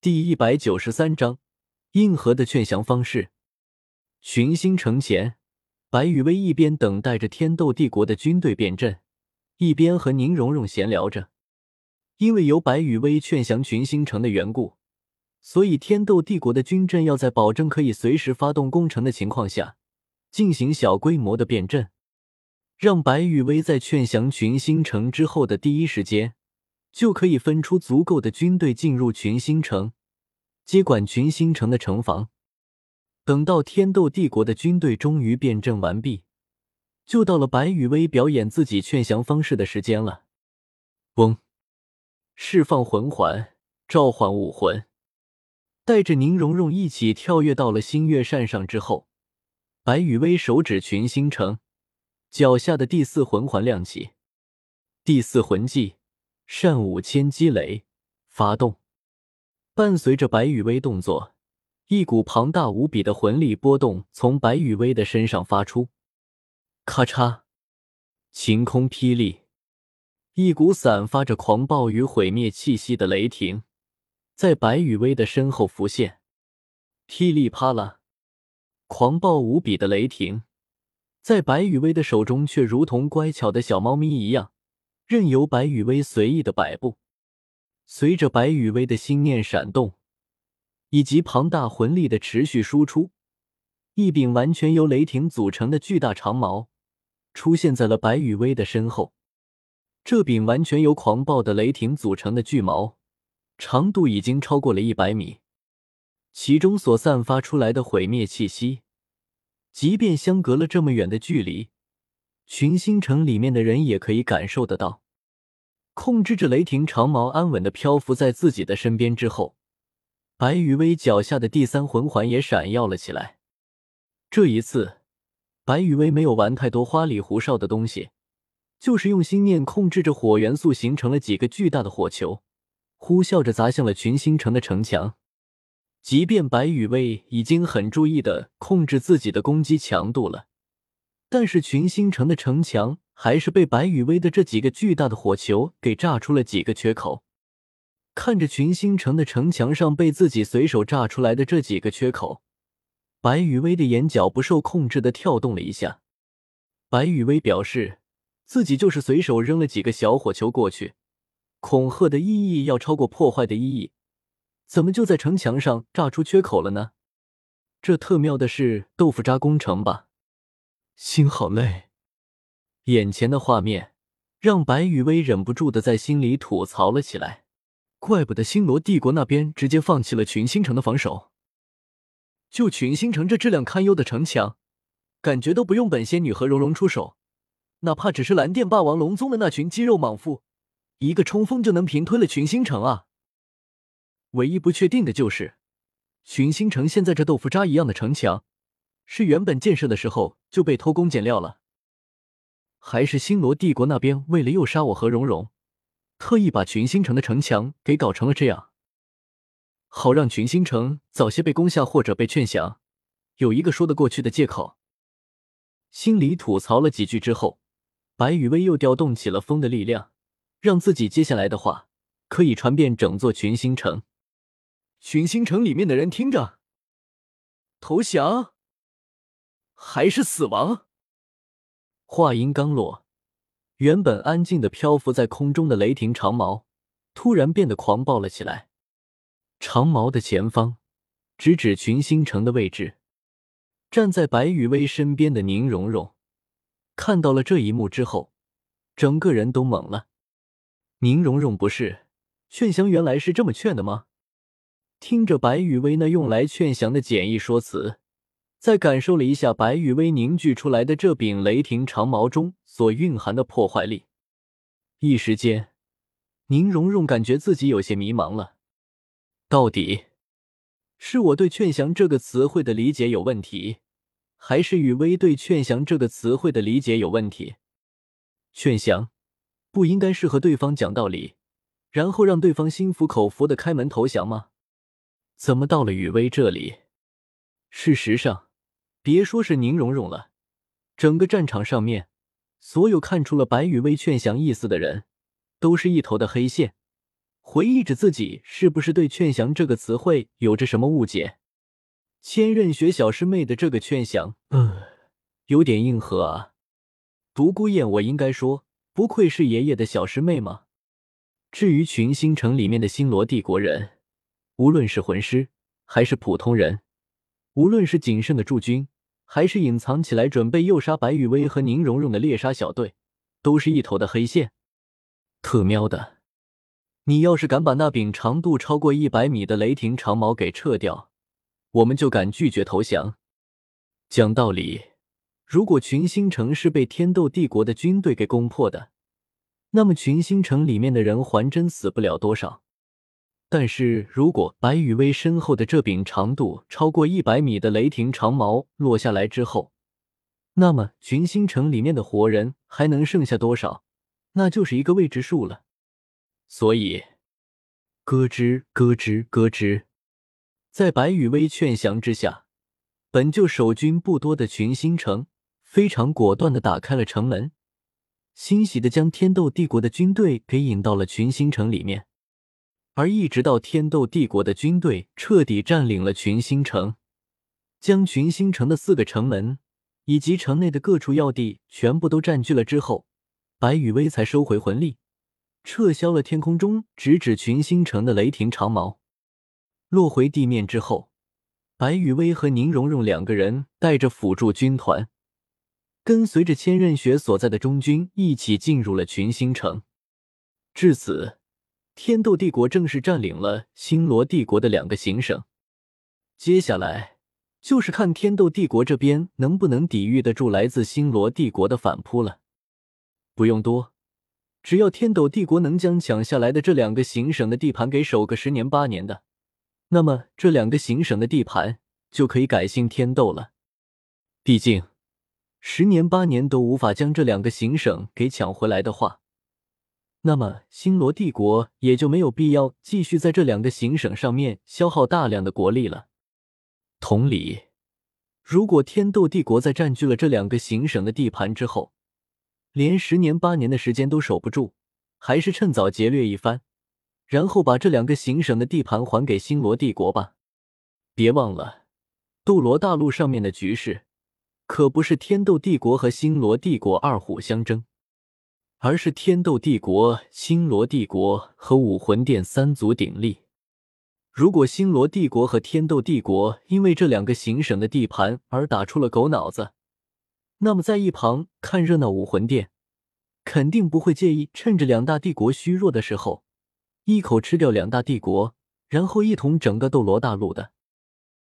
第一百九十三章，硬核的劝降方式。群星城前，白羽薇一边等待着天斗帝国的军队变阵，一边和宁荣荣闲聊着。因为由白羽薇劝降群星城的缘故，所以天斗帝国的军阵要在保证可以随时发动攻城的情况下，进行小规模的变阵，让白羽薇在劝降群星城之后的第一时间。就可以分出足够的军队进入群星城，接管群星城的城防。等到天斗帝国的军队终于变阵完毕，就到了白羽薇表演自己劝降方式的时间了。嗡，释放魂环，召唤武魂，带着宁荣荣一起跳跃到了星月扇上之后，白羽薇手指群星城，脚下的第四魂环亮起，第四魂技。善舞千机雷，发动。伴随着白羽薇动作，一股庞大无比的魂力波动从白羽薇的身上发出。咔嚓，晴空霹雳，一股散发着狂暴与毁灭气息的雷霆在白羽薇的身后浮现。噼里啪啦，狂暴无比的雷霆在白羽薇的手中却如同乖巧的小猫咪一样。任由白羽薇随意的摆布，随着白羽薇的心念闪动，以及庞大魂力的持续输出，一柄完全由雷霆组成的巨大长矛出现在了白羽薇的身后。这柄完全由狂暴的雷霆组成的巨矛，长度已经超过了一百米，其中所散发出来的毁灭气息，即便相隔了这么远的距离。群星城里面的人也可以感受得到，控制着雷霆长矛安稳的漂浮在自己的身边之后，白羽薇脚下的第三魂环也闪耀了起来。这一次，白羽薇没有玩太多花里胡哨的东西，就是用心念控制着火元素，形成了几个巨大的火球，呼啸着砸向了群星城的城墙。即便白羽薇已经很注意的控制自己的攻击强度了。但是群星城的城墙还是被白羽薇的这几个巨大的火球给炸出了几个缺口。看着群星城的城墙上被自己随手炸出来的这几个缺口，白羽薇的眼角不受控制的跳动了一下。白羽薇表示，自己就是随手扔了几个小火球过去，恐吓的意义要超过破坏的意义，怎么就在城墙上炸出缺口了呢？这特喵的是豆腐渣工程吧？心好累，眼前的画面让白羽薇忍不住的在心里吐槽了起来。怪不得星罗帝国那边直接放弃了群星城的防守，就群星城这质量堪忧的城墙，感觉都不用本仙女和蓉蓉出手，哪怕只是蓝电霸王龙宗的那群肌肉莽夫，一个冲锋就能平推了群星城啊！唯一不确定的就是，群星城现在这豆腐渣一样的城墙。是原本建设的时候就被偷工减料了，还是星罗帝国那边为了诱杀我和蓉蓉，特意把群星城的城墙给搞成了这样，好让群星城早些被攻下或者被劝降，有一个说得过去的借口。心里吐槽了几句之后，白羽薇又调动起了风的力量，让自己接下来的话可以传遍整座群星城。群星城里面的人听着，投降。还是死亡。话音刚落，原本安静的漂浮在空中的雷霆长矛突然变得狂暴了起来。长矛的前方，直指群星城的位置。站在白羽薇身边的宁荣荣看到了这一幕之后，整个人都懵了。宁荣荣不是劝降，原来是这么劝的吗？听着白羽薇那用来劝降的简易说辞。再感受了一下白羽薇凝聚出来的这柄雷霆长矛中所蕴含的破坏力，一时间，宁荣荣感觉自己有些迷茫了。到底是我对“劝降”这个词汇的理解有问题，还是雨薇对“劝降”这个词汇的理解有问题？劝降不应该是和对方讲道理，然后让对方心服口服的开门投降吗？怎么到了雨薇这里？事实上。别说是宁荣荣了，整个战场上面，所有看出了白羽薇劝降意思的人，都是一头的黑线，回忆着自己是不是对“劝降”这个词汇有着什么误解。千仞雪小师妹的这个劝降，嗯，有点硬核啊。独孤雁，我应该说，不愧是爷爷的小师妹吗？至于群星城里面的星罗帝国人，无论是魂师还是普通人，无论是仅剩的驻军，还是隐藏起来准备诱杀白羽薇和宁荣荣的猎杀小队，都是一头的黑线。特喵的！你要是敢把那柄长度超过一百米的雷霆长矛给撤掉，我们就敢拒绝投降。讲道理，如果群星城是被天斗帝国的军队给攻破的，那么群星城里面的人还真死不了多少。但是如果白羽薇身后的这柄长度超过一百米的雷霆长矛落下来之后，那么群星城里面的活人还能剩下多少？那就是一个未知数了。所以，咯吱咯吱咯吱，在白羽薇劝降之下，本就守军不多的群星城非常果断的打开了城门。欣喜的将天斗帝国的军队给引到了群星城里面，而一直到天斗帝国的军队彻底占领了群星城，将群星城的四个城门以及城内的各处要地全部都占据了之后，白羽薇才收回魂力，撤销了天空中直指群星城的雷霆长矛。落回地面之后，白羽薇和宁荣荣两个人带着辅助军团。跟随着千仞雪所在的中军一起进入了群星城。至此，天斗帝国正式占领了星罗帝国的两个行省。接下来就是看天斗帝国这边能不能抵御得住来自星罗帝国的反扑了。不用多，只要天斗帝国能将抢下来的这两个行省的地盘给守个十年八年的，那么这两个行省的地盘就可以改姓天斗了。毕竟。十年八年都无法将这两个行省给抢回来的话，那么星罗帝国也就没有必要继续在这两个行省上面消耗大量的国力了。同理，如果天斗帝国在占据了这两个行省的地盘之后，连十年八年的时间都守不住，还是趁早劫掠一番，然后把这两个行省的地盘还给星罗帝国吧。别忘了，斗罗大陆上面的局势。可不是天斗帝国和星罗帝国二虎相争，而是天斗帝国、星罗帝国和武魂殿三足鼎立。如果星罗帝国和天斗帝国因为这两个行省的地盘而打出了狗脑子，那么在一旁看热闹武魂殿肯定不会介意趁着两大帝国虚弱的时候，一口吃掉两大帝国，然后一统整个斗罗大陆的。